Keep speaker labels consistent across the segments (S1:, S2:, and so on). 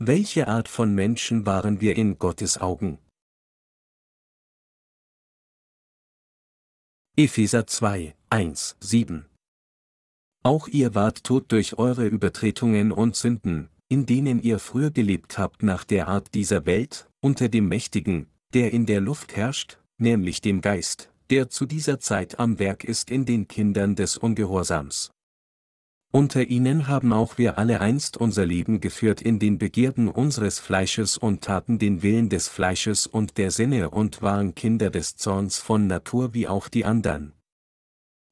S1: Welche Art von Menschen waren wir in Gottes Augen? Epheser 2, 1, 7 Auch ihr wart tot durch eure Übertretungen und Sünden, in denen ihr früher gelebt habt nach der Art dieser Welt, unter dem Mächtigen, der in der Luft herrscht, nämlich dem Geist, der zu dieser Zeit am Werk ist in den Kindern des Ungehorsams. Unter ihnen haben auch wir alle einst unser Leben geführt in den Begierden unseres Fleisches und taten den Willen des Fleisches und der Sinne und waren Kinder des Zorns von Natur wie auch die andern.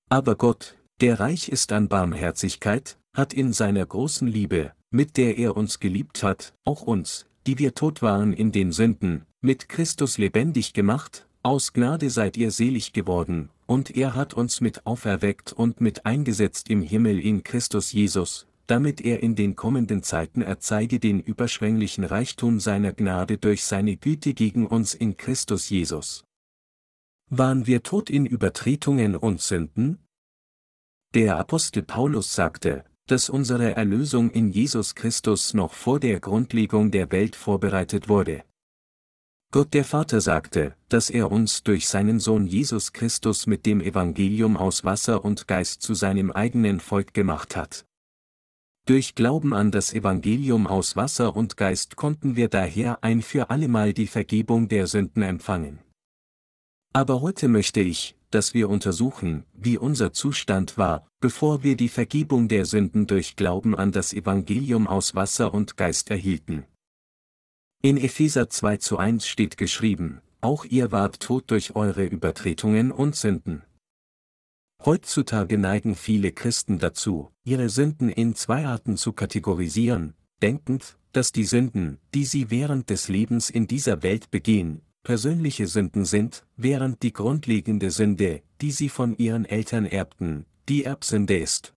S1: Aber Gott, der reich ist an Barmherzigkeit, hat in seiner großen Liebe, mit der er uns geliebt hat, auch uns, die wir tot waren in den Sünden, mit Christus lebendig gemacht, aus Gnade seid ihr selig geworden, und er hat uns mit auferweckt und mit eingesetzt im Himmel in Christus Jesus, damit er in den kommenden Zeiten erzeige den überschwänglichen Reichtum seiner Gnade durch seine Güte gegen uns in Christus Jesus. Waren wir tot in Übertretungen und Sünden? Der Apostel Paulus sagte, dass unsere Erlösung in Jesus Christus noch vor der Grundlegung der Welt vorbereitet wurde. Gott der Vater sagte, dass er uns durch seinen Sohn Jesus Christus mit dem Evangelium aus Wasser und Geist zu seinem eigenen Volk gemacht hat. Durch Glauben an das Evangelium aus Wasser und Geist konnten wir daher ein für allemal die Vergebung der Sünden empfangen. Aber heute möchte ich, dass wir untersuchen, wie unser Zustand war, bevor wir die Vergebung der Sünden durch Glauben an das Evangelium aus Wasser und Geist erhielten. In Epheser 2 zu 1 steht geschrieben, auch ihr wart tot durch eure Übertretungen und Sünden. Heutzutage neigen viele Christen dazu, ihre Sünden in zwei Arten zu kategorisieren, denkend, dass die Sünden, die sie während des Lebens in dieser Welt begehen, persönliche Sünden sind, während die grundlegende Sünde, die sie von ihren Eltern erbten, die Erbsünde ist.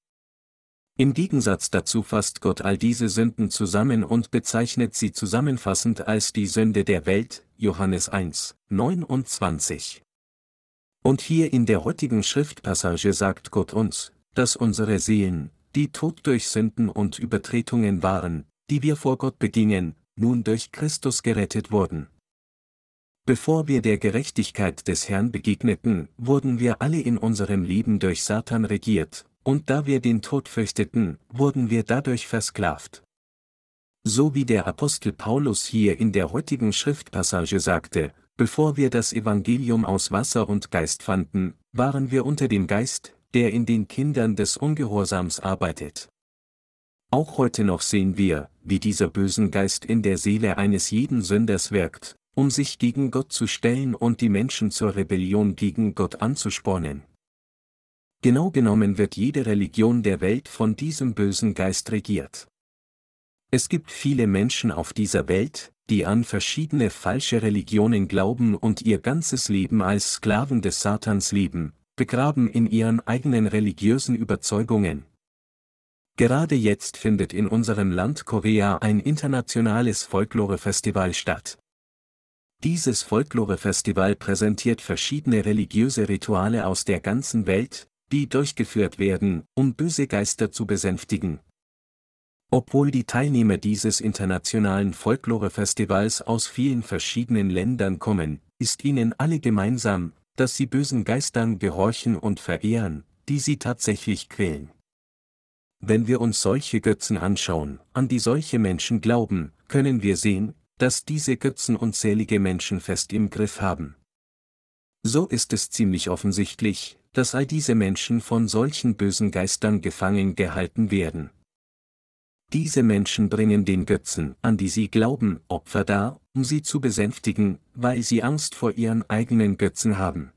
S1: Im Gegensatz dazu fasst Gott all diese Sünden zusammen und bezeichnet sie zusammenfassend als die Sünde der Welt, Johannes 1, 29. Und hier in der heutigen Schriftpassage sagt Gott uns, dass unsere Seelen, die tot durch Sünden und Übertretungen waren, die wir vor Gott begingen, nun durch Christus gerettet wurden. Bevor wir der Gerechtigkeit des Herrn begegneten, wurden wir alle in unserem Leben durch Satan regiert, und da wir den Tod fürchteten, wurden wir dadurch versklavt. So wie der Apostel Paulus hier in der heutigen Schriftpassage sagte, bevor wir das Evangelium aus Wasser und Geist fanden, waren wir unter dem Geist, der in den Kindern des Ungehorsams arbeitet. Auch heute noch sehen wir, wie dieser bösen Geist in der Seele eines jeden Sünders wirkt, um sich gegen Gott zu stellen und die Menschen zur Rebellion gegen Gott anzuspornen. Genau genommen wird jede Religion der Welt von diesem bösen Geist regiert. Es gibt viele Menschen auf dieser Welt, die an verschiedene falsche Religionen glauben und ihr ganzes Leben als Sklaven des Satans leben, begraben in ihren eigenen religiösen Überzeugungen. Gerade jetzt findet in unserem Land Korea ein internationales Folklore-Festival statt. Dieses Folklore-Festival präsentiert verschiedene religiöse Rituale aus der ganzen Welt, die durchgeführt werden, um böse Geister zu besänftigen. Obwohl die Teilnehmer dieses internationalen Folklore-Festivals aus vielen verschiedenen Ländern kommen, ist ihnen alle gemeinsam, dass sie bösen Geistern gehorchen und verehren, die sie tatsächlich quälen. Wenn wir uns solche Götzen anschauen, an die solche Menschen glauben, können wir sehen, dass diese Götzen unzählige Menschen fest im Griff haben. So ist es ziemlich offensichtlich, dass all diese Menschen von solchen bösen Geistern gefangen gehalten werden. Diese Menschen bringen den Götzen, an die sie glauben, Opfer dar, um sie zu besänftigen, weil sie Angst vor ihren eigenen Götzen haben.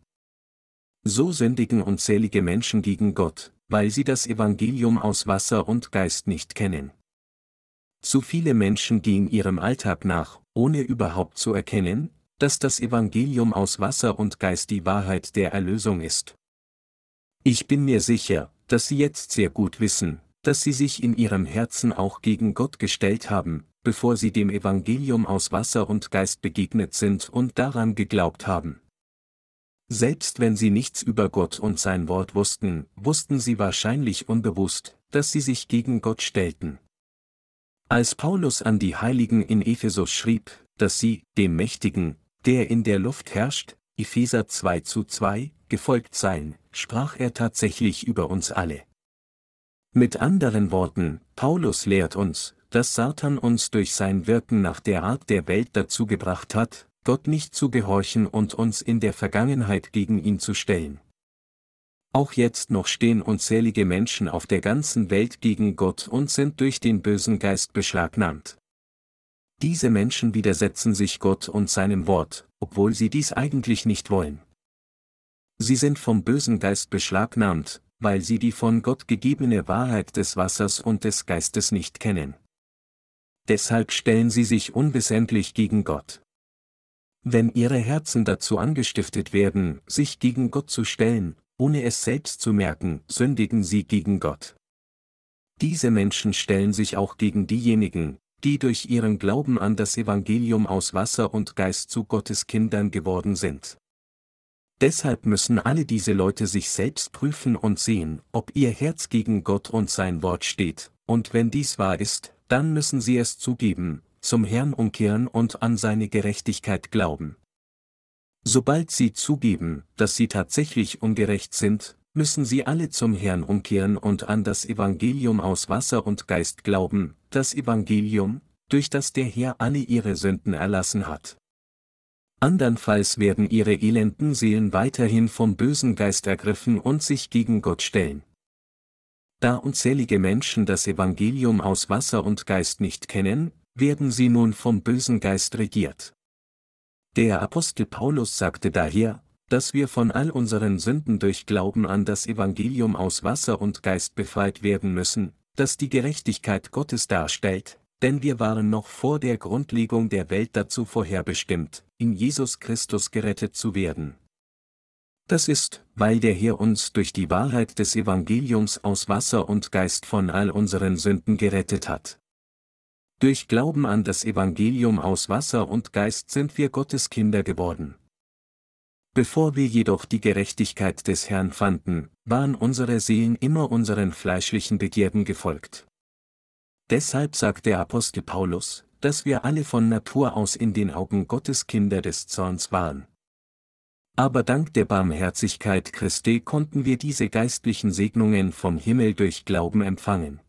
S1: So sündigen unzählige Menschen gegen Gott, weil sie das Evangelium aus Wasser und Geist nicht kennen. Zu viele Menschen gehen ihrem Alltag nach, ohne überhaupt zu erkennen, dass das Evangelium aus Wasser und Geist die Wahrheit der Erlösung ist. Ich bin mir sicher, dass Sie jetzt sehr gut wissen, dass Sie sich in Ihrem Herzen auch gegen Gott gestellt haben, bevor Sie dem Evangelium aus Wasser und Geist begegnet sind und daran geglaubt haben. Selbst wenn Sie nichts über Gott und sein Wort wussten, wussten Sie wahrscheinlich unbewusst, dass Sie sich gegen Gott stellten. Als Paulus an die Heiligen in Ephesus schrieb, dass sie, dem Mächtigen, der in der Luft herrscht, Epheser 2 zu 2, gefolgt seien, sprach er tatsächlich über uns alle. Mit anderen Worten, Paulus lehrt uns, dass Satan uns durch sein Wirken nach der Art der Welt dazu gebracht hat, Gott nicht zu gehorchen und uns in der Vergangenheit gegen ihn zu stellen. Auch jetzt noch stehen unzählige Menschen auf der ganzen Welt gegen Gott und sind durch den bösen Geist beschlagnahmt. Diese Menschen widersetzen sich Gott und seinem Wort, obwohl sie dies eigentlich nicht wollen. Sie sind vom bösen Geist beschlagnahmt, weil sie die von Gott gegebene Wahrheit des Wassers und des Geistes nicht kennen. Deshalb stellen sie sich unbesendlich gegen Gott. Wenn ihre Herzen dazu angestiftet werden, sich gegen Gott zu stellen, ohne es selbst zu merken, sündigen sie gegen Gott. Diese Menschen stellen sich auch gegen diejenigen, die durch ihren Glauben an das Evangelium aus Wasser und Geist zu Gottes Kindern geworden sind. Deshalb müssen alle diese Leute sich selbst prüfen und sehen, ob ihr Herz gegen Gott und sein Wort steht, und wenn dies wahr ist, dann müssen sie es zugeben, zum Herrn umkehren und an seine Gerechtigkeit glauben. Sobald sie zugeben, dass sie tatsächlich ungerecht sind, müssen sie alle zum Herrn umkehren und an das Evangelium aus Wasser und Geist glauben, das Evangelium, durch das der Herr alle ihre Sünden erlassen hat. Andernfalls werden ihre elenden Seelen weiterhin vom bösen Geist ergriffen und sich gegen Gott stellen. Da unzählige Menschen das Evangelium aus Wasser und Geist nicht kennen, werden sie nun vom bösen Geist regiert. Der Apostel Paulus sagte daher, dass wir von all unseren Sünden durch Glauben an das Evangelium aus Wasser und Geist befreit werden müssen, das die Gerechtigkeit Gottes darstellt, denn wir waren noch vor der Grundlegung der Welt dazu vorherbestimmt, in Jesus Christus gerettet zu werden. Das ist, weil der Herr uns durch die Wahrheit des Evangeliums aus Wasser und Geist von all unseren Sünden gerettet hat. Durch Glauben an das Evangelium aus Wasser und Geist sind wir Gottes Kinder geworden. Bevor wir jedoch die Gerechtigkeit des Herrn fanden, waren unsere Seelen immer unseren fleischlichen Begierden gefolgt. Deshalb sagt der Apostel Paulus, dass wir alle von Natur aus in den Augen Gottes Kinder des Zorns waren. Aber dank der Barmherzigkeit Christi konnten wir diese geistlichen Segnungen vom Himmel durch Glauben empfangen.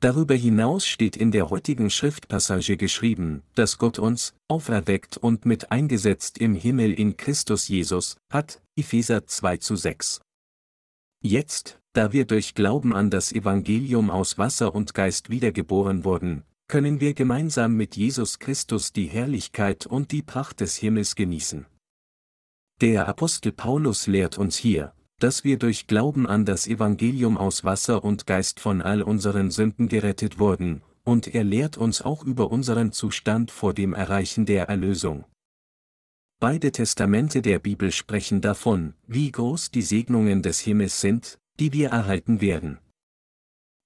S1: Darüber hinaus steht in der heutigen Schriftpassage geschrieben, dass Gott uns, auferweckt und mit eingesetzt im Himmel in Christus Jesus, hat, Epheser 2 zu 6. Jetzt, da wir durch Glauben an das Evangelium aus Wasser und Geist wiedergeboren wurden, können wir gemeinsam mit Jesus Christus die Herrlichkeit und die Pracht des Himmels genießen. Der Apostel Paulus lehrt uns hier, dass wir durch Glauben an das Evangelium aus Wasser und Geist von all unseren Sünden gerettet wurden, und er lehrt uns auch über unseren Zustand vor dem Erreichen der Erlösung. Beide Testamente der Bibel sprechen davon, wie groß die Segnungen des Himmels sind, die wir erhalten werden.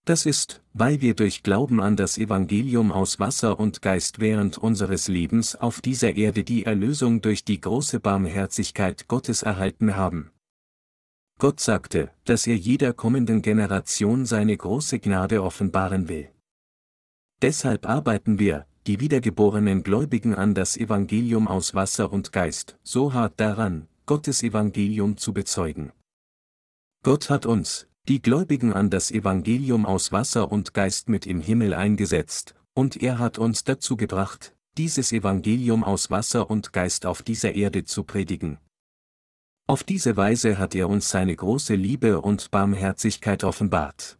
S1: Das ist, weil wir durch Glauben an das Evangelium aus Wasser und Geist während unseres Lebens auf dieser Erde die Erlösung durch die große Barmherzigkeit Gottes erhalten haben. Gott sagte, dass er jeder kommenden Generation seine große Gnade offenbaren will. Deshalb arbeiten wir, die wiedergeborenen Gläubigen an das Evangelium aus Wasser und Geist, so hart daran, Gottes Evangelium zu bezeugen. Gott hat uns, die Gläubigen an das Evangelium aus Wasser und Geist mit im Himmel eingesetzt, und er hat uns dazu gebracht, dieses Evangelium aus Wasser und Geist auf dieser Erde zu predigen. Auf diese Weise hat er uns seine große Liebe und Barmherzigkeit offenbart.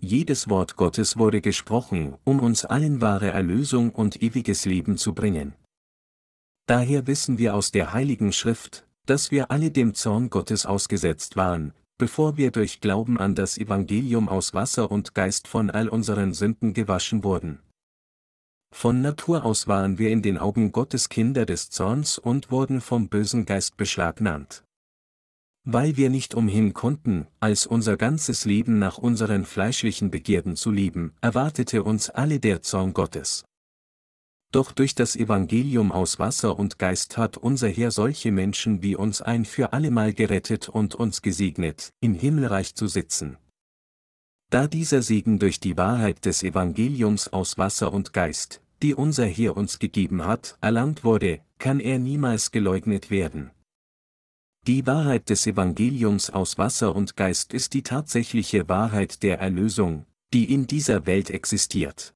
S1: Jedes Wort Gottes wurde gesprochen, um uns allen wahre Erlösung und ewiges Leben zu bringen. Daher wissen wir aus der Heiligen Schrift, dass wir alle dem Zorn Gottes ausgesetzt waren, bevor wir durch Glauben an das Evangelium aus Wasser und Geist von all unseren Sünden gewaschen wurden. Von Natur aus waren wir in den Augen Gottes Kinder des Zorns und wurden vom bösen Geist beschlagnahmt. Weil wir nicht umhin konnten, als unser ganzes Leben nach unseren fleischlichen Begierden zu lieben, erwartete uns alle der Zorn Gottes. Doch durch das Evangelium aus Wasser und Geist hat unser Herr solche Menschen wie uns ein für allemal gerettet und uns gesegnet, im Himmelreich zu sitzen. Da dieser Segen durch die Wahrheit des Evangeliums aus Wasser und Geist, die unser Herr uns gegeben hat, erlangt wurde, kann er niemals geleugnet werden. Die Wahrheit des Evangeliums aus Wasser und Geist ist die tatsächliche Wahrheit der Erlösung, die in dieser Welt existiert.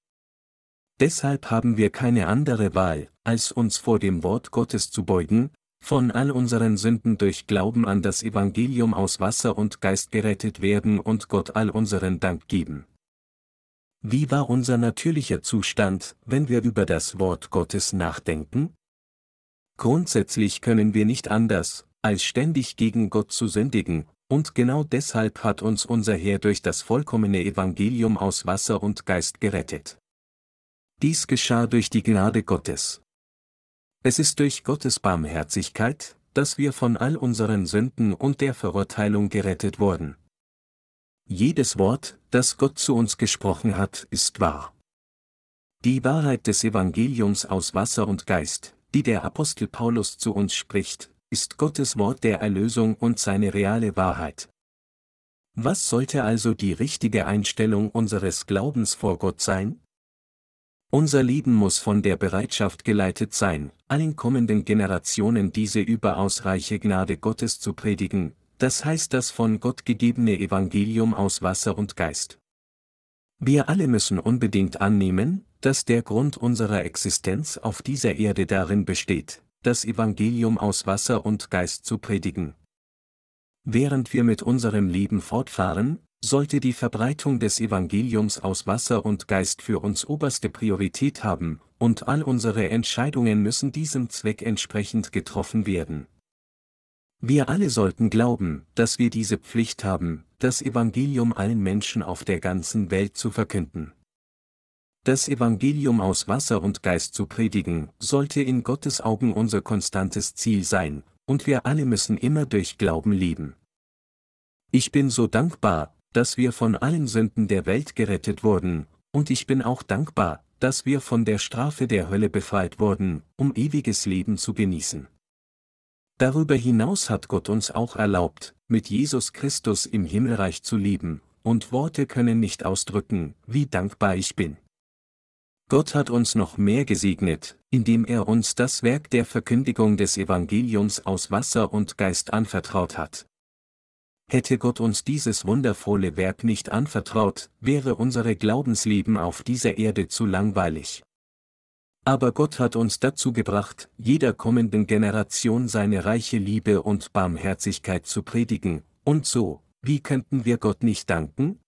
S1: Deshalb haben wir keine andere Wahl, als uns vor dem Wort Gottes zu beugen, von all unseren Sünden durch Glauben an das Evangelium aus Wasser und Geist gerettet werden und Gott all unseren Dank geben. Wie war unser natürlicher Zustand, wenn wir über das Wort Gottes nachdenken? Grundsätzlich können wir nicht anders, als ständig gegen Gott zu sündigen, und genau deshalb hat uns unser Herr durch das vollkommene Evangelium aus Wasser und Geist gerettet. Dies geschah durch die Gnade Gottes. Es ist durch Gottes Barmherzigkeit, dass wir von all unseren Sünden und der Verurteilung gerettet wurden. Jedes Wort, das Gott zu uns gesprochen hat, ist wahr. Die Wahrheit des Evangeliums aus Wasser und Geist, die der Apostel Paulus zu uns spricht, ist Gottes Wort der Erlösung und seine reale Wahrheit. Was sollte also die richtige Einstellung unseres Glaubens vor Gott sein? Unser Leben muss von der Bereitschaft geleitet sein, allen kommenden Generationen diese überaus reiche Gnade Gottes zu predigen, das heißt das von Gott gegebene Evangelium aus Wasser und Geist. Wir alle müssen unbedingt annehmen, dass der Grund unserer Existenz auf dieser Erde darin besteht, das Evangelium aus Wasser und Geist zu predigen. Während wir mit unserem Leben fortfahren, sollte die Verbreitung des Evangeliums aus Wasser und Geist für uns oberste Priorität haben, und all unsere Entscheidungen müssen diesem Zweck entsprechend getroffen werden. Wir alle sollten glauben, dass wir diese Pflicht haben, das Evangelium allen Menschen auf der ganzen Welt zu verkünden. Das Evangelium aus Wasser und Geist zu predigen, sollte in Gottes Augen unser konstantes Ziel sein, und wir alle müssen immer durch Glauben leben. Ich bin so dankbar, dass wir von allen Sünden der Welt gerettet wurden, und ich bin auch dankbar, dass wir von der Strafe der Hölle befreit wurden, um ewiges Leben zu genießen. Darüber hinaus hat Gott uns auch erlaubt, mit Jesus Christus im Himmelreich zu leben, und Worte können nicht ausdrücken, wie dankbar ich bin. Gott hat uns noch mehr gesegnet, indem er uns das Werk der Verkündigung des Evangeliums aus Wasser und Geist anvertraut hat. Hätte Gott uns dieses wundervolle Werk nicht anvertraut, wäre unsere Glaubensleben auf dieser Erde zu langweilig. Aber Gott hat uns dazu gebracht, jeder kommenden Generation seine reiche Liebe und Barmherzigkeit zu predigen, und so, wie könnten wir Gott nicht danken?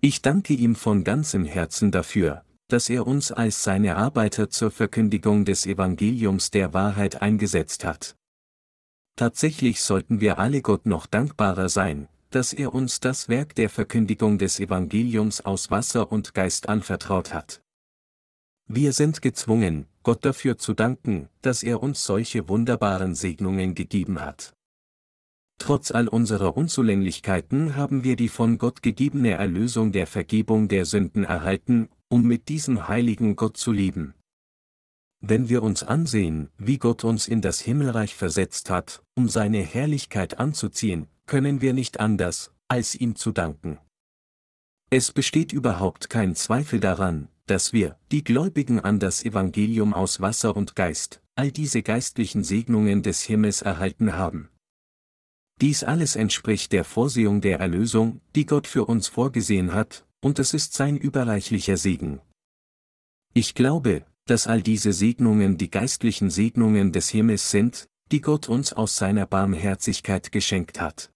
S1: Ich danke ihm von ganzem Herzen dafür, dass er uns als seine Arbeiter zur Verkündigung des Evangeliums der Wahrheit eingesetzt hat. Tatsächlich sollten wir alle Gott noch dankbarer sein, dass er uns das Werk der Verkündigung des Evangeliums aus Wasser und Geist anvertraut hat. Wir sind gezwungen, Gott dafür zu danken, dass er uns solche wunderbaren Segnungen gegeben hat. Trotz all unserer Unzulänglichkeiten haben wir die von Gott gegebene Erlösung der Vergebung der Sünden erhalten um mit diesem heiligen Gott zu lieben. Wenn wir uns ansehen, wie Gott uns in das Himmelreich versetzt hat, um seine Herrlichkeit anzuziehen, können wir nicht anders, als ihm zu danken. Es besteht überhaupt kein Zweifel daran, dass wir, die Gläubigen an das Evangelium aus Wasser und Geist, all diese geistlichen Segnungen des Himmels erhalten haben. Dies alles entspricht der Vorsehung der Erlösung, die Gott für uns vorgesehen hat, und es ist sein überreichlicher Segen. Ich glaube, dass all diese Segnungen die geistlichen Segnungen des Himmels sind, die Gott uns aus seiner Barmherzigkeit geschenkt hat.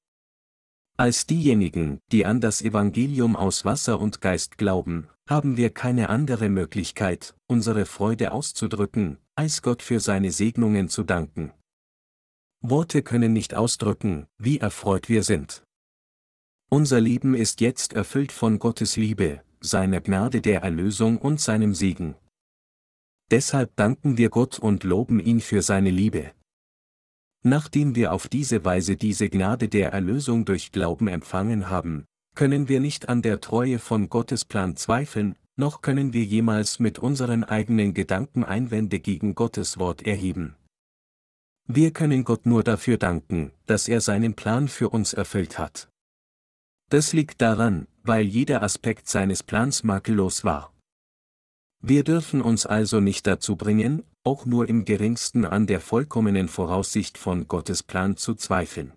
S1: Als diejenigen, die an das Evangelium aus Wasser und Geist glauben, haben wir keine andere Möglichkeit, unsere Freude auszudrücken, als Gott für seine Segnungen zu danken. Worte können nicht ausdrücken, wie erfreut wir sind. Unser Leben ist jetzt erfüllt von Gottes Liebe, seiner Gnade der Erlösung und seinem Segen. Deshalb danken wir Gott und loben ihn für seine Liebe. Nachdem wir auf diese Weise diese Gnade der Erlösung durch Glauben empfangen haben, können wir nicht an der Treue von Gottes Plan zweifeln, noch können wir jemals mit unseren eigenen Gedanken Einwände gegen Gottes Wort erheben. Wir können Gott nur dafür danken, dass er seinen Plan für uns erfüllt hat. Das liegt daran, weil jeder Aspekt seines Plans makellos war. Wir dürfen uns also nicht dazu bringen, auch nur im geringsten an der vollkommenen Voraussicht von Gottes Plan zu zweifeln.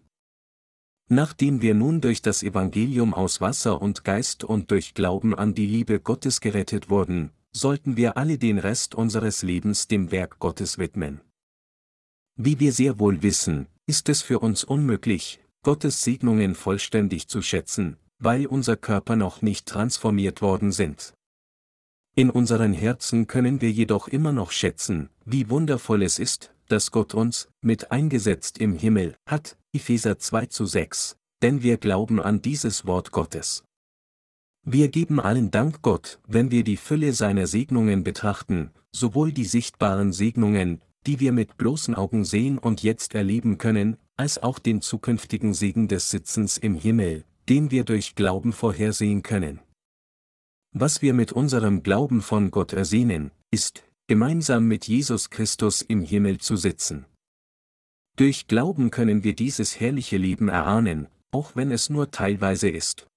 S1: Nachdem wir nun durch das Evangelium aus Wasser und Geist und durch Glauben an die Liebe Gottes gerettet wurden, sollten wir alle den Rest unseres Lebens dem Werk Gottes widmen. Wie wir sehr wohl wissen, ist es für uns unmöglich, Gottes Segnungen vollständig zu schätzen, weil unser Körper noch nicht transformiert worden sind. In unseren Herzen können wir jedoch immer noch schätzen, wie wundervoll es ist, dass Gott uns, mit eingesetzt im Himmel, hat, Epheser 2 zu 6, denn wir glauben an dieses Wort Gottes. Wir geben allen Dank Gott, wenn wir die Fülle seiner Segnungen betrachten, sowohl die sichtbaren Segnungen, die wir mit bloßen Augen sehen und jetzt erleben können, als auch den zukünftigen Segen des Sitzens im Himmel, den wir durch Glauben vorhersehen können. Was wir mit unserem Glauben von Gott ersehnen, ist, gemeinsam mit Jesus Christus im Himmel zu sitzen. Durch Glauben können wir dieses herrliche Leben erahnen, auch wenn es nur teilweise ist.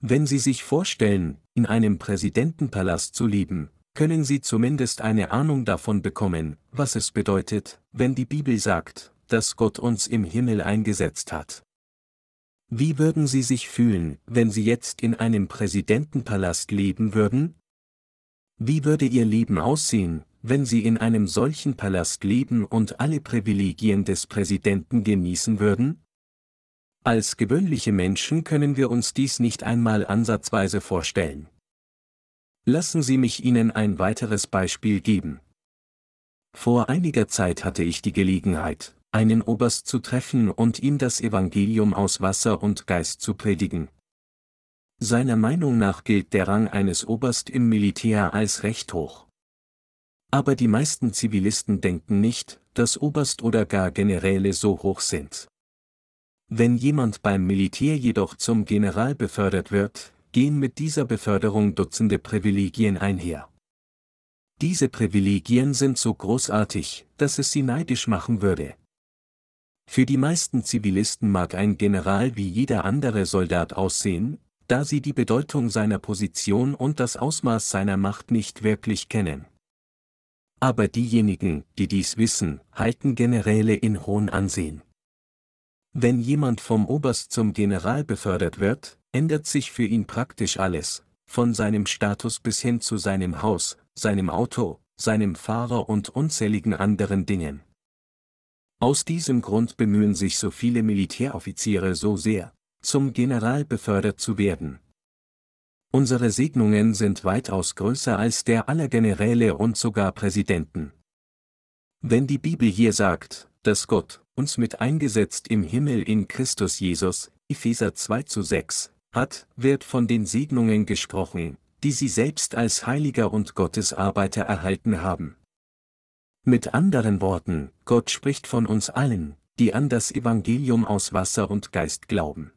S1: Wenn Sie sich vorstellen, in einem Präsidentenpalast zu leben, können Sie zumindest eine Ahnung davon bekommen, was es bedeutet, wenn die Bibel sagt, dass Gott uns im Himmel eingesetzt hat. Wie würden Sie sich fühlen, wenn Sie jetzt in einem Präsidentenpalast leben würden? Wie würde Ihr Leben aussehen, wenn Sie in einem solchen Palast leben und alle Privilegien des Präsidenten genießen würden? Als gewöhnliche Menschen können wir uns dies nicht einmal ansatzweise vorstellen. Lassen Sie mich Ihnen ein weiteres Beispiel geben. Vor einiger Zeit hatte ich die Gelegenheit, einen Oberst zu treffen und ihm das Evangelium aus Wasser und Geist zu predigen. Seiner Meinung nach gilt der Rang eines Oberst im Militär als recht hoch. Aber die meisten Zivilisten denken nicht, dass Oberst oder gar Generäle so hoch sind. Wenn jemand beim Militär jedoch zum General befördert wird, gehen mit dieser Beförderung Dutzende Privilegien einher. Diese Privilegien sind so großartig, dass es sie neidisch machen würde. Für die meisten Zivilisten mag ein General wie jeder andere Soldat aussehen, da sie die Bedeutung seiner Position und das Ausmaß seiner Macht nicht wirklich kennen. Aber diejenigen, die dies wissen, halten Generäle in hohen Ansehen. Wenn jemand vom Oberst zum General befördert wird, ändert sich für ihn praktisch alles, von seinem Status bis hin zu seinem Haus, seinem Auto, seinem Fahrer und unzähligen anderen Dingen. Aus diesem Grund bemühen sich so viele Militäroffiziere so sehr, zum General befördert zu werden. Unsere Segnungen sind weitaus größer als der aller Generäle und sogar Präsidenten. Wenn die Bibel hier sagt, dass Gott uns mit eingesetzt im Himmel in Christus Jesus, Epheser 2 zu 6, hat, wird von den Segnungen gesprochen, die sie selbst als Heiliger und Gottesarbeiter erhalten haben. Mit anderen Worten, Gott spricht von uns allen, die an das Evangelium aus Wasser und Geist glauben.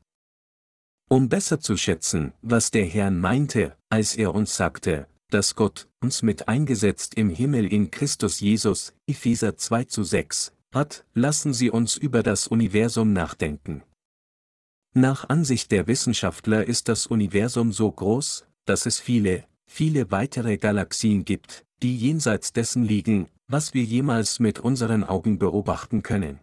S1: Um besser zu schätzen, was der Herr meinte, als er uns sagte, dass Gott uns mit eingesetzt im Himmel in Christus Jesus, Epheser 2 zu 6, hat, lassen Sie uns über das Universum nachdenken. Nach Ansicht der Wissenschaftler ist das Universum so groß, dass es viele, viele weitere Galaxien gibt, die jenseits dessen liegen, was wir jemals mit unseren Augen beobachten können.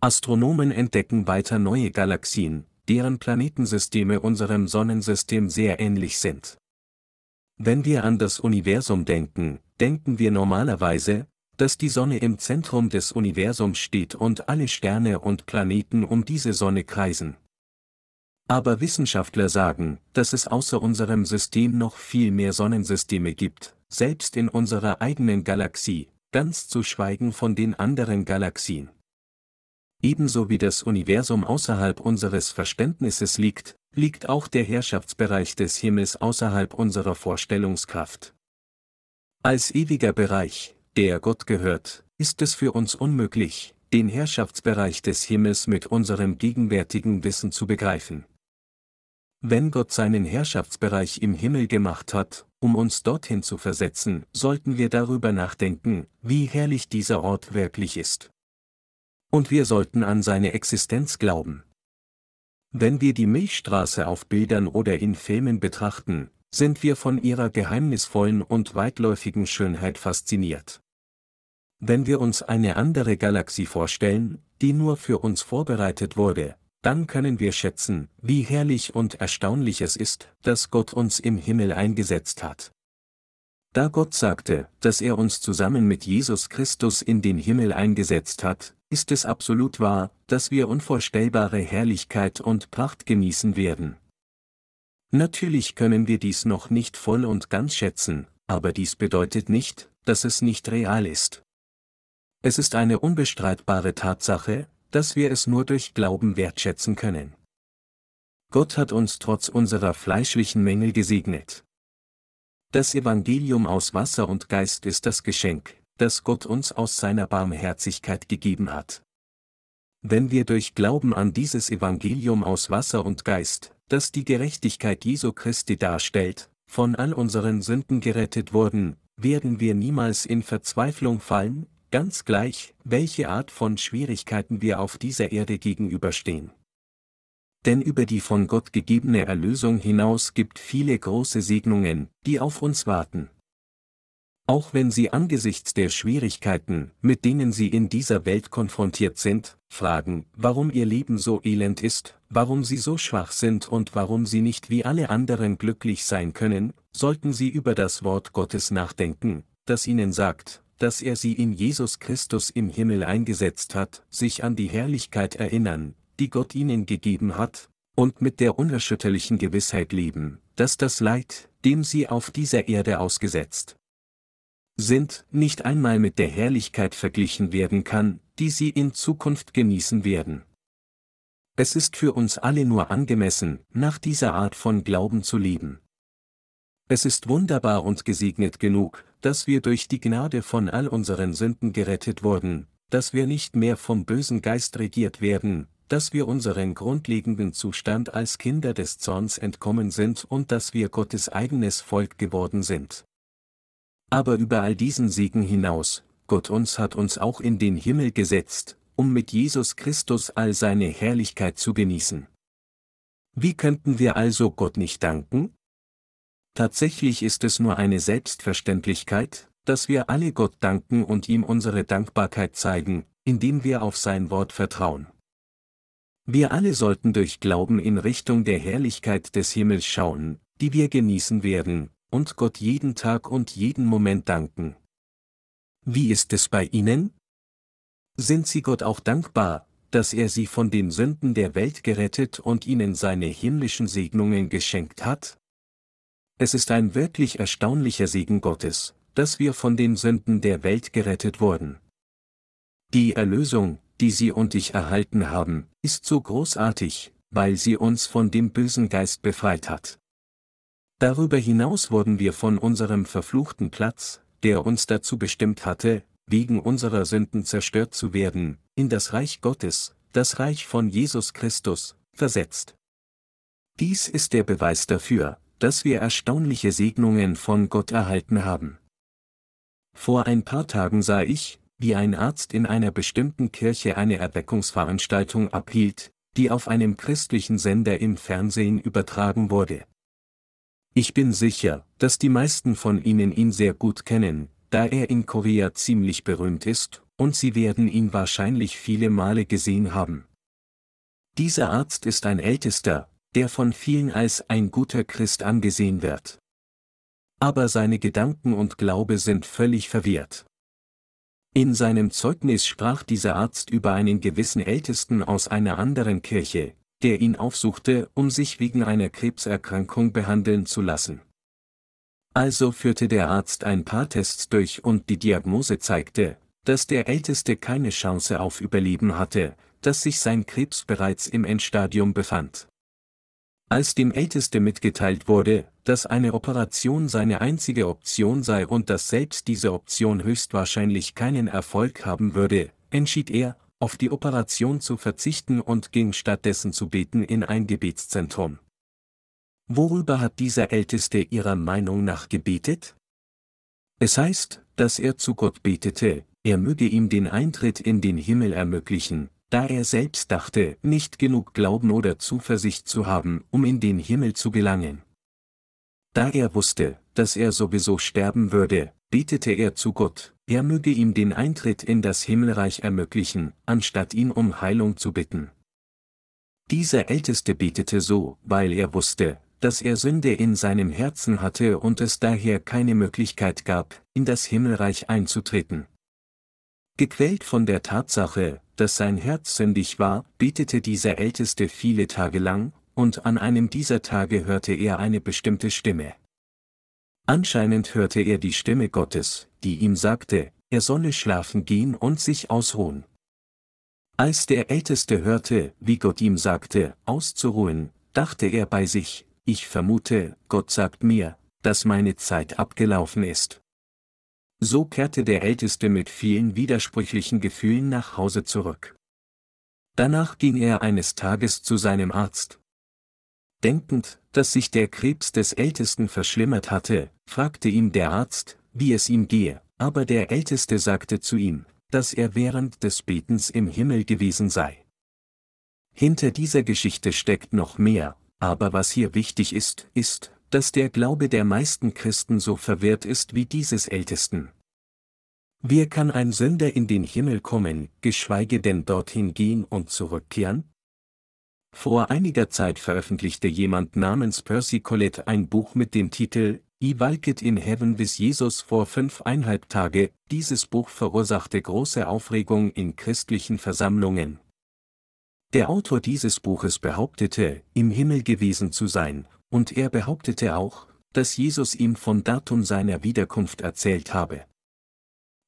S1: Astronomen entdecken weiter neue Galaxien, deren Planetensysteme unserem Sonnensystem sehr ähnlich sind. Wenn wir an das Universum denken, denken wir normalerweise, dass die Sonne im Zentrum des Universums steht und alle Sterne und Planeten um diese Sonne kreisen. Aber Wissenschaftler sagen, dass es außer unserem System noch viel mehr Sonnensysteme gibt, selbst in unserer eigenen Galaxie, ganz zu schweigen von den anderen Galaxien. Ebenso wie das Universum außerhalb unseres Verständnisses liegt, liegt auch der Herrschaftsbereich des Himmels außerhalb unserer Vorstellungskraft. Als ewiger Bereich, der Gott gehört, ist es für uns unmöglich, den Herrschaftsbereich des Himmels mit unserem gegenwärtigen Wissen zu begreifen. Wenn Gott seinen Herrschaftsbereich im Himmel gemacht hat, um uns dorthin zu versetzen, sollten wir darüber nachdenken, wie herrlich dieser Ort wirklich ist. Und wir sollten an seine Existenz glauben. Wenn wir die Milchstraße auf Bildern oder in Filmen betrachten, sind wir von ihrer geheimnisvollen und weitläufigen Schönheit fasziniert. Wenn wir uns eine andere Galaxie vorstellen, die nur für uns vorbereitet wurde, dann können wir schätzen, wie herrlich und erstaunlich es ist, dass Gott uns im Himmel eingesetzt hat. Da Gott sagte, dass er uns zusammen mit Jesus Christus in den Himmel eingesetzt hat, ist es absolut wahr, dass wir unvorstellbare Herrlichkeit und Pracht genießen werden. Natürlich können wir dies noch nicht voll und ganz schätzen, aber dies bedeutet nicht, dass es nicht real ist. Es ist eine unbestreitbare Tatsache, dass wir es nur durch Glauben wertschätzen können. Gott hat uns trotz unserer fleischlichen Mängel gesegnet. Das Evangelium aus Wasser und Geist ist das Geschenk, das Gott uns aus seiner Barmherzigkeit gegeben hat. Wenn wir durch Glauben an dieses Evangelium aus Wasser und Geist, das die Gerechtigkeit Jesu Christi darstellt, von all unseren Sünden gerettet wurden, werden wir niemals in Verzweiflung fallen, ganz gleich, welche Art von Schwierigkeiten wir auf dieser Erde gegenüberstehen. Denn über die von Gott gegebene Erlösung hinaus gibt viele große Segnungen, die auf uns warten. Auch wenn sie angesichts der Schwierigkeiten, mit denen sie in dieser Welt konfrontiert sind, fragen, warum ihr Leben so elend ist, warum sie so schwach sind und warum sie nicht wie alle anderen glücklich sein können, sollten sie über das Wort Gottes nachdenken, das ihnen sagt, dass er sie in Jesus Christus im Himmel eingesetzt hat, sich an die Herrlichkeit erinnern, die Gott ihnen gegeben hat, und mit der unerschütterlichen Gewissheit leben, dass das Leid, dem sie auf dieser Erde ausgesetzt sind, nicht einmal mit der Herrlichkeit verglichen werden kann, die sie in Zukunft genießen werden. Es ist für uns alle nur angemessen, nach dieser Art von Glauben zu leben. Es ist wunderbar und gesegnet genug, dass wir durch die Gnade von all unseren Sünden gerettet wurden, dass wir nicht mehr vom bösen Geist regiert werden, dass wir unseren grundlegenden Zustand als Kinder des Zorns entkommen sind und dass wir Gottes eigenes Volk geworden sind. Aber über all diesen Segen hinaus, Gott uns hat uns auch in den Himmel gesetzt, um mit Jesus Christus all seine Herrlichkeit zu genießen. Wie könnten wir also Gott nicht danken? Tatsächlich ist es nur eine Selbstverständlichkeit, dass wir alle Gott danken und ihm unsere Dankbarkeit zeigen, indem wir auf sein Wort vertrauen. Wir alle sollten durch Glauben in Richtung der Herrlichkeit des Himmels schauen, die wir genießen werden, und Gott jeden Tag und jeden Moment danken. Wie ist es bei Ihnen? Sind Sie Gott auch dankbar, dass er Sie von den Sünden der Welt gerettet und Ihnen seine himmlischen Segnungen geschenkt hat? Es ist ein wirklich erstaunlicher Segen Gottes, dass wir von den Sünden der Welt gerettet wurden. Die Erlösung, die Sie und ich erhalten haben, ist so großartig, weil sie uns von dem bösen Geist befreit hat. Darüber hinaus wurden wir von unserem verfluchten Platz, der uns dazu bestimmt hatte, wegen unserer Sünden zerstört zu werden, in das Reich Gottes, das Reich von Jesus Christus, versetzt. Dies ist der Beweis dafür, dass wir erstaunliche Segnungen von Gott erhalten haben. Vor ein paar Tagen sah ich, wie ein Arzt in einer bestimmten Kirche eine Erweckungsveranstaltung abhielt, die auf einem christlichen Sender im Fernsehen übertragen wurde. Ich bin sicher, dass die meisten von Ihnen ihn sehr gut kennen, da er in Korea ziemlich berühmt ist, und Sie werden ihn wahrscheinlich viele Male gesehen haben. Dieser Arzt ist ein ältester, der von vielen als ein guter Christ angesehen wird. Aber seine Gedanken und Glaube sind völlig verwirrt. In seinem Zeugnis sprach dieser Arzt über einen gewissen Ältesten aus einer anderen Kirche, der ihn aufsuchte, um sich wegen einer Krebserkrankung behandeln zu lassen. Also führte der Arzt ein paar Tests durch und die Diagnose zeigte, dass der Älteste keine Chance auf Überleben hatte, dass sich sein Krebs bereits im Endstadium befand. Als dem Älteste mitgeteilt wurde, dass eine Operation seine einzige Option sei und dass selbst diese Option höchstwahrscheinlich keinen Erfolg haben würde, entschied er, auf die Operation zu verzichten und ging stattdessen zu beten in ein Gebetszentrum. Worüber hat dieser Älteste ihrer Meinung nach gebetet? Es heißt, dass er zu Gott betete, er möge ihm den Eintritt in den Himmel ermöglichen, da er selbst dachte, nicht genug Glauben oder Zuversicht zu haben, um in den Himmel zu gelangen. Da er wusste, dass er sowieso sterben würde, betete er zu Gott, er möge ihm den Eintritt in das Himmelreich ermöglichen, anstatt ihn um Heilung zu bitten. Dieser Älteste betete so, weil er wusste, dass er Sünde in seinem Herzen hatte und es daher keine Möglichkeit gab, in das Himmelreich einzutreten. Gequält von der Tatsache, dass sein Herz sündig war, betete dieser Älteste viele Tage lang, und an einem dieser Tage hörte er eine bestimmte Stimme. Anscheinend hörte er die Stimme Gottes, die ihm sagte, er solle schlafen gehen und sich ausruhen. Als der Älteste hörte, wie Gott ihm sagte, auszuruhen, dachte er bei sich, ich vermute, Gott sagt mir, dass meine Zeit abgelaufen ist. So kehrte der Älteste mit vielen widersprüchlichen Gefühlen nach Hause zurück. Danach ging er eines Tages zu seinem Arzt. Denkend, dass sich der Krebs des Ältesten verschlimmert hatte, fragte ihm der Arzt, wie es ihm gehe, aber der Älteste sagte zu ihm, dass er während des Betens im Himmel gewesen sei. Hinter dieser Geschichte steckt noch mehr, aber was hier wichtig ist, ist, dass der Glaube der meisten Christen so verwirrt ist wie dieses Ältesten. Wie kann ein Sünder in den Himmel kommen, geschweige denn dorthin gehen und zurückkehren? Vor einiger Zeit veröffentlichte jemand namens Percy Collette ein Buch mit dem Titel I Walked in Heaven bis Jesus vor fünfeinhalb Tage. Dieses Buch verursachte große Aufregung in christlichen Versammlungen. Der Autor dieses Buches behauptete, im Himmel gewesen zu sein, und er behauptete auch, dass Jesus ihm von Datum seiner Wiederkunft erzählt habe.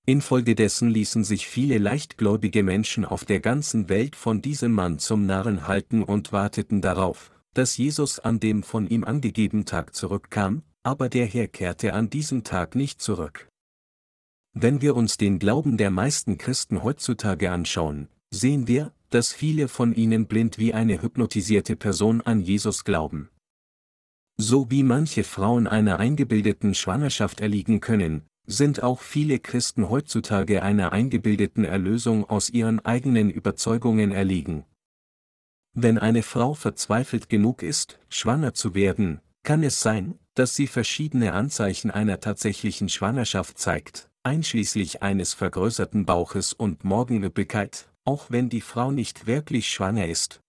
S1: Infolgedessen ließen sich viele leichtgläubige Menschen auf der ganzen Welt von diesem Mann zum Narren halten und warteten darauf, dass Jesus an dem von ihm angegebenen Tag zurückkam, aber der Herr kehrte an diesem Tag nicht zurück. Wenn wir uns den Glauben der meisten Christen heutzutage anschauen, sehen wir, dass viele von ihnen blind wie eine hypnotisierte Person an Jesus glauben. So wie manche Frauen einer eingebildeten Schwangerschaft erliegen können, sind auch viele Christen heutzutage einer eingebildeten Erlösung aus ihren eigenen Überzeugungen erliegen. Wenn eine Frau verzweifelt genug ist, schwanger zu werden, kann es sein, dass sie verschiedene Anzeichen einer tatsächlichen Schwangerschaft zeigt, einschließlich eines vergrößerten Bauches und Morgenüppigkeit, auch wenn die Frau nicht wirklich schwanger ist.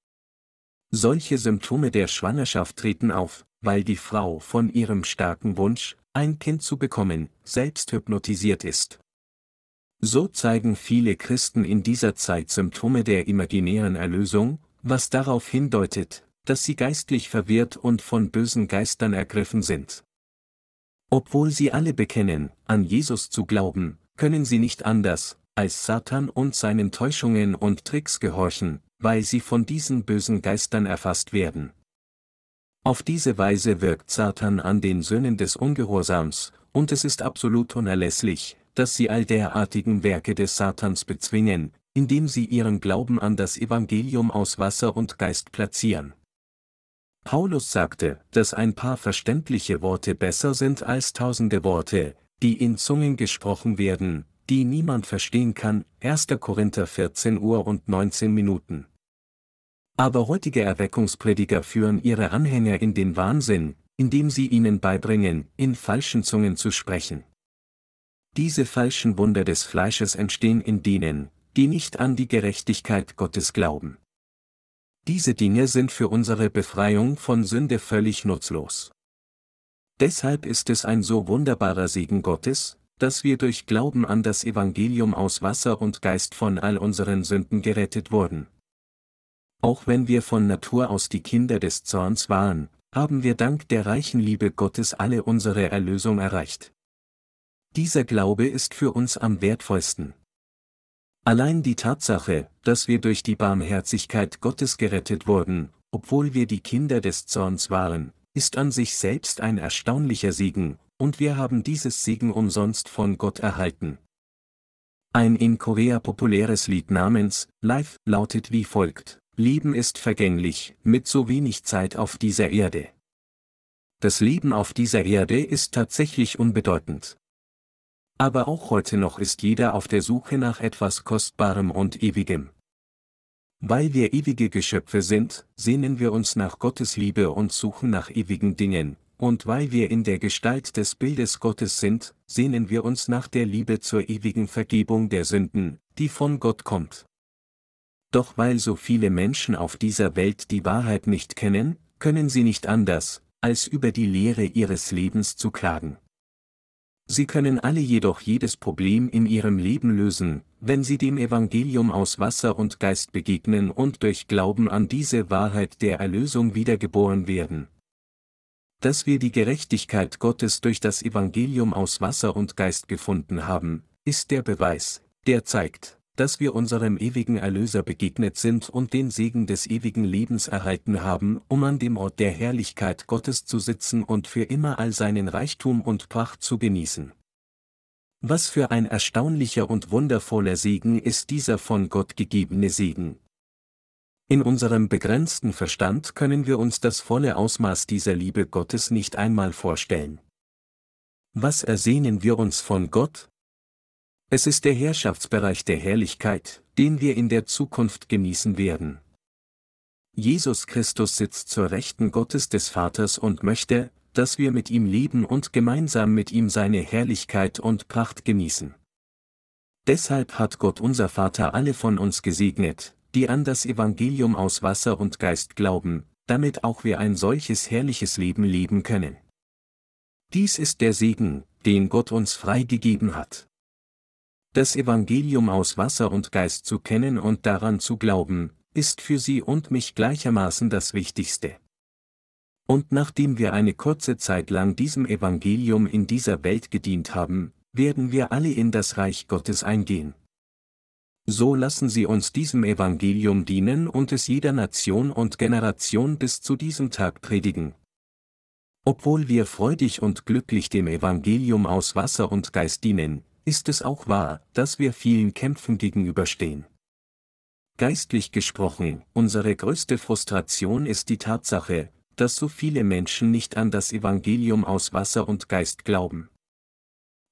S1: Solche Symptome der Schwangerschaft treten auf, weil die Frau von ihrem starken Wunsch, ein Kind zu bekommen, selbst hypnotisiert ist. So zeigen viele Christen in dieser Zeit Symptome der imaginären Erlösung, was darauf hindeutet, dass sie geistlich verwirrt und von bösen Geistern ergriffen sind. Obwohl sie alle bekennen, an Jesus zu glauben, können sie nicht anders, als Satan und seinen Täuschungen und Tricks gehorchen, weil sie von diesen bösen Geistern erfasst werden. Auf diese Weise wirkt Satan an den Söhnen des Ungehorsams, und es ist absolut unerlässlich, dass sie all derartigen Werke des Satans bezwingen, indem sie ihren Glauben an das Evangelium aus Wasser und Geist platzieren. Paulus sagte, dass ein paar verständliche Worte besser sind als tausende Worte, die in Zungen gesprochen werden, die niemand verstehen kann, 1. Korinther 14 Uhr und 19 Minuten. Aber heutige Erweckungsprediger führen ihre Anhänger in den Wahnsinn, indem sie ihnen beibringen, in falschen Zungen zu sprechen. Diese falschen Wunder des Fleisches entstehen in denen, die nicht an die Gerechtigkeit Gottes glauben. Diese Dinge sind für unsere Befreiung von Sünde völlig nutzlos. Deshalb ist es ein so wunderbarer Segen Gottes, dass wir durch Glauben an das Evangelium aus Wasser und Geist von all unseren Sünden gerettet wurden. Auch wenn wir von Natur aus die Kinder des Zorns waren, haben wir dank der reichen Liebe Gottes alle unsere Erlösung erreicht. Dieser Glaube ist für uns am wertvollsten. Allein die Tatsache, dass wir durch die Barmherzigkeit Gottes gerettet wurden, obwohl wir die Kinder des Zorns waren, ist an sich selbst ein erstaunlicher Segen, und wir haben dieses Segen umsonst von Gott erhalten. Ein in Korea populäres Lied namens Life lautet wie folgt. Leben ist vergänglich, mit so wenig Zeit auf dieser Erde. Das Leben auf dieser Erde ist tatsächlich unbedeutend. Aber auch heute noch ist jeder auf der Suche nach etwas Kostbarem und Ewigem. Weil wir ewige Geschöpfe sind, sehnen wir uns nach Gottes Liebe und suchen nach ewigen Dingen, und weil wir in der Gestalt des Bildes Gottes sind, sehnen wir uns nach der Liebe zur ewigen Vergebung der Sünden, die von Gott kommt. Doch weil so viele Menschen auf dieser Welt die Wahrheit nicht kennen, können sie nicht anders, als über die Lehre ihres Lebens zu klagen. Sie können alle jedoch jedes Problem in ihrem Leben lösen, wenn sie dem Evangelium aus Wasser und Geist begegnen und durch Glauben an diese Wahrheit der Erlösung wiedergeboren werden. Dass wir die Gerechtigkeit Gottes durch das Evangelium aus Wasser und Geist gefunden haben, ist der Beweis, der zeigt, dass wir unserem ewigen Erlöser begegnet sind und den Segen des ewigen Lebens erhalten haben, um an dem Ort der Herrlichkeit Gottes zu sitzen und für immer all seinen Reichtum und Pracht zu genießen. Was für ein erstaunlicher und wundervoller Segen ist dieser von Gott gegebene Segen, in unserem begrenzten Verstand können wir uns das volle Ausmaß dieser Liebe Gottes nicht einmal vorstellen. Was ersehnen wir uns von Gott? Es ist der Herrschaftsbereich der Herrlichkeit, den wir in der Zukunft genießen werden. Jesus Christus sitzt zur Rechten Gottes des Vaters und möchte, dass wir mit ihm leben und gemeinsam mit ihm seine Herrlichkeit und Pracht genießen. Deshalb hat Gott unser Vater alle von uns gesegnet, die an das Evangelium aus Wasser und Geist glauben, damit auch wir ein solches herrliches Leben leben können. Dies ist der Segen, den Gott uns freigegeben hat. Das Evangelium aus Wasser und Geist zu kennen und daran zu glauben, ist für Sie und mich gleichermaßen das Wichtigste. Und nachdem wir eine kurze Zeit lang diesem Evangelium in dieser Welt gedient haben, werden wir alle in das Reich Gottes eingehen. So lassen Sie uns diesem Evangelium dienen und es jeder Nation und Generation bis zu diesem Tag predigen. Obwohl wir freudig und glücklich dem Evangelium aus Wasser und Geist dienen, ist es auch wahr, dass wir vielen Kämpfen gegenüberstehen. Geistlich gesprochen, unsere größte Frustration ist die Tatsache, dass so viele Menschen nicht an das Evangelium aus Wasser und Geist glauben.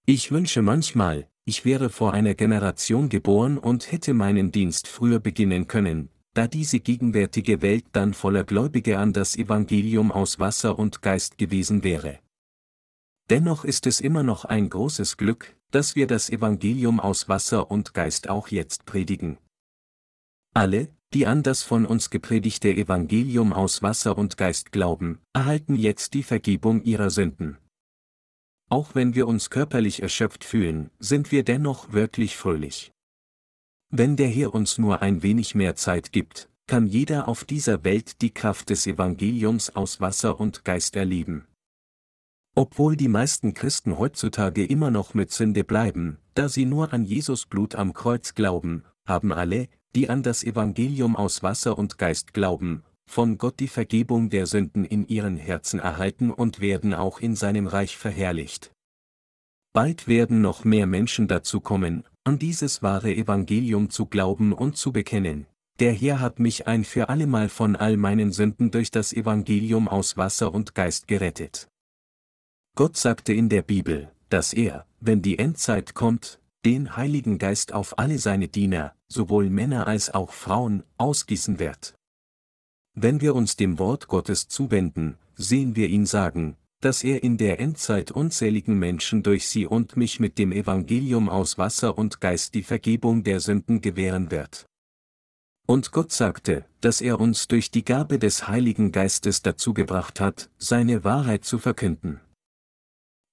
S1: Ich wünsche manchmal, ich wäre vor einer Generation geboren und hätte meinen Dienst früher beginnen können, da diese gegenwärtige Welt dann voller Gläubige an das Evangelium aus Wasser und Geist gewesen wäre. Dennoch ist es immer noch ein großes Glück, dass wir das Evangelium aus Wasser und Geist auch jetzt predigen. Alle, die an das von uns gepredigte Evangelium aus Wasser und Geist glauben, erhalten jetzt die Vergebung ihrer Sünden. Auch wenn wir uns körperlich erschöpft fühlen, sind wir dennoch wirklich fröhlich. Wenn der Herr uns nur ein wenig mehr Zeit gibt, kann jeder auf dieser Welt die Kraft des Evangeliums aus Wasser und Geist erleben. Obwohl die meisten Christen heutzutage immer noch mit Sünde bleiben, da sie nur an Jesus Blut am Kreuz glauben, haben alle, die an das Evangelium aus Wasser und Geist glauben, von Gott die Vergebung der Sünden in ihren Herzen erhalten und werden auch in seinem Reich verherrlicht. Bald werden noch mehr Menschen dazu kommen, an dieses wahre Evangelium zu glauben und zu bekennen. Der Herr hat mich ein für allemal von all meinen Sünden durch das Evangelium aus Wasser und Geist gerettet. Gott sagte in der Bibel, dass er, wenn die Endzeit kommt, den Heiligen Geist auf alle seine Diener, sowohl Männer als auch Frauen, ausgießen wird. Wenn wir uns dem Wort Gottes zuwenden, sehen wir ihn sagen, dass er in der Endzeit unzähligen Menschen durch sie und mich mit dem Evangelium aus Wasser und Geist die Vergebung der Sünden gewähren wird. Und Gott sagte, dass er uns durch die Gabe des Heiligen Geistes dazu gebracht hat, seine Wahrheit zu verkünden.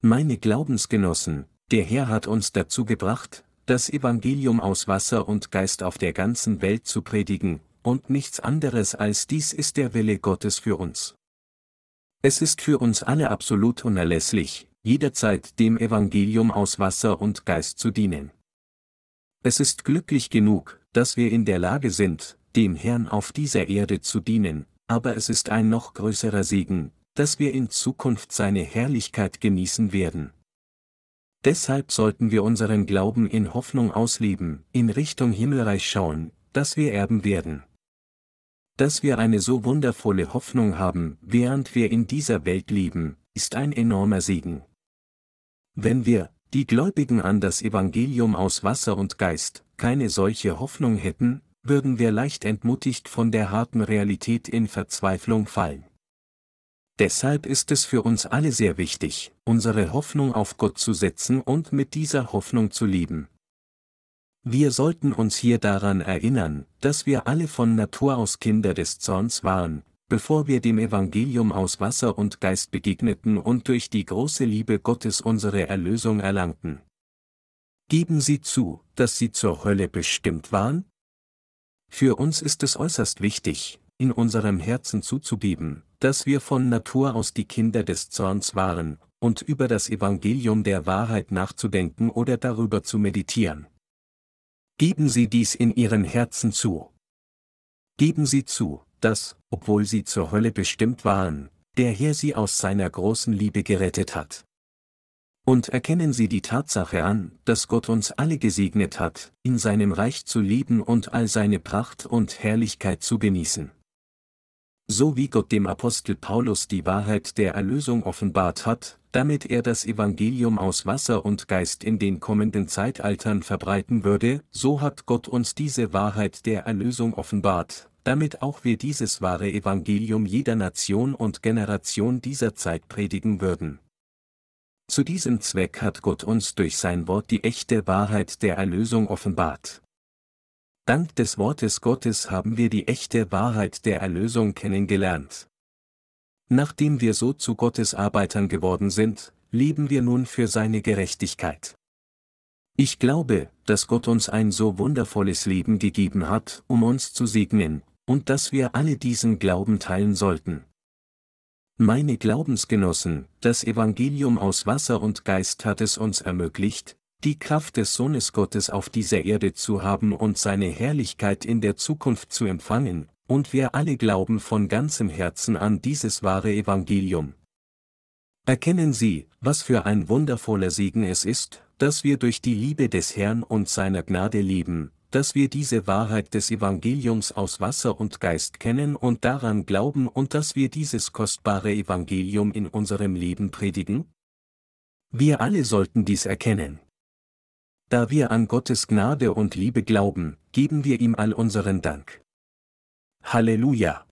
S1: Meine Glaubensgenossen, der Herr hat uns dazu gebracht, das Evangelium aus Wasser und Geist auf der ganzen Welt zu predigen, und nichts anderes als dies ist der Wille Gottes für uns. Es ist für uns alle absolut unerlässlich, jederzeit dem Evangelium aus Wasser und Geist zu dienen. Es ist glücklich genug, dass wir in der Lage sind, dem Herrn auf dieser Erde zu dienen, aber es ist ein noch größerer Segen, dass wir in Zukunft seine Herrlichkeit genießen werden. Deshalb sollten wir unseren Glauben in Hoffnung ausleben, in Richtung Himmelreich schauen, dass wir erben werden. Dass wir eine so wundervolle Hoffnung haben, während wir in dieser Welt leben, ist ein enormer Segen. Wenn wir, die Gläubigen an das Evangelium aus Wasser und Geist, keine solche Hoffnung hätten, würden wir leicht entmutigt von der harten Realität in Verzweiflung fallen. Deshalb ist es für uns alle sehr wichtig, unsere Hoffnung auf Gott zu setzen und mit dieser Hoffnung zu leben. Wir sollten uns hier daran erinnern, dass wir alle von Natur aus Kinder des Zorns waren, bevor wir dem Evangelium aus Wasser und Geist begegneten und durch die große Liebe Gottes unsere Erlösung erlangten. Geben Sie zu, dass Sie zur Hölle bestimmt waren? Für uns ist es äußerst wichtig, in unserem Herzen zuzugeben, dass wir von Natur aus die Kinder des Zorns waren, und über das Evangelium der Wahrheit nachzudenken oder darüber zu meditieren. Geben Sie dies in Ihren Herzen zu. Geben Sie zu, dass, obwohl Sie zur Hölle bestimmt waren, der Herr Sie aus seiner großen Liebe gerettet hat. Und erkennen Sie die Tatsache an, dass Gott uns alle gesegnet hat, in seinem Reich zu leben und all seine Pracht und Herrlichkeit zu genießen. So wie Gott dem Apostel Paulus die Wahrheit der Erlösung offenbart hat, damit er das Evangelium aus Wasser und Geist in den kommenden Zeitaltern verbreiten würde, so hat Gott uns diese Wahrheit der Erlösung offenbart, damit auch wir dieses wahre Evangelium jeder Nation und Generation dieser Zeit predigen würden. Zu diesem Zweck hat Gott uns durch sein Wort die echte Wahrheit der Erlösung offenbart. Dank des Wortes Gottes haben wir die echte Wahrheit der Erlösung kennengelernt. Nachdem wir so zu Gottes Arbeitern geworden sind, leben wir nun für seine Gerechtigkeit. Ich glaube, dass Gott uns ein so wundervolles Leben gegeben hat, um uns zu segnen, und dass wir alle diesen Glauben teilen sollten. Meine Glaubensgenossen, das Evangelium aus Wasser und Geist hat es uns ermöglicht, die Kraft des Sohnes Gottes auf dieser Erde zu haben und seine Herrlichkeit in der Zukunft zu empfangen, und wir alle glauben von ganzem Herzen an dieses wahre Evangelium. Erkennen Sie, was für ein wundervoller Segen es ist, dass wir durch die Liebe des Herrn und seiner Gnade leben, dass wir diese Wahrheit des Evangeliums aus Wasser und Geist kennen und daran glauben und dass wir dieses kostbare Evangelium in unserem Leben predigen? Wir alle sollten dies erkennen. Da wir an Gottes Gnade und Liebe glauben, geben wir ihm all unseren Dank. Halleluja!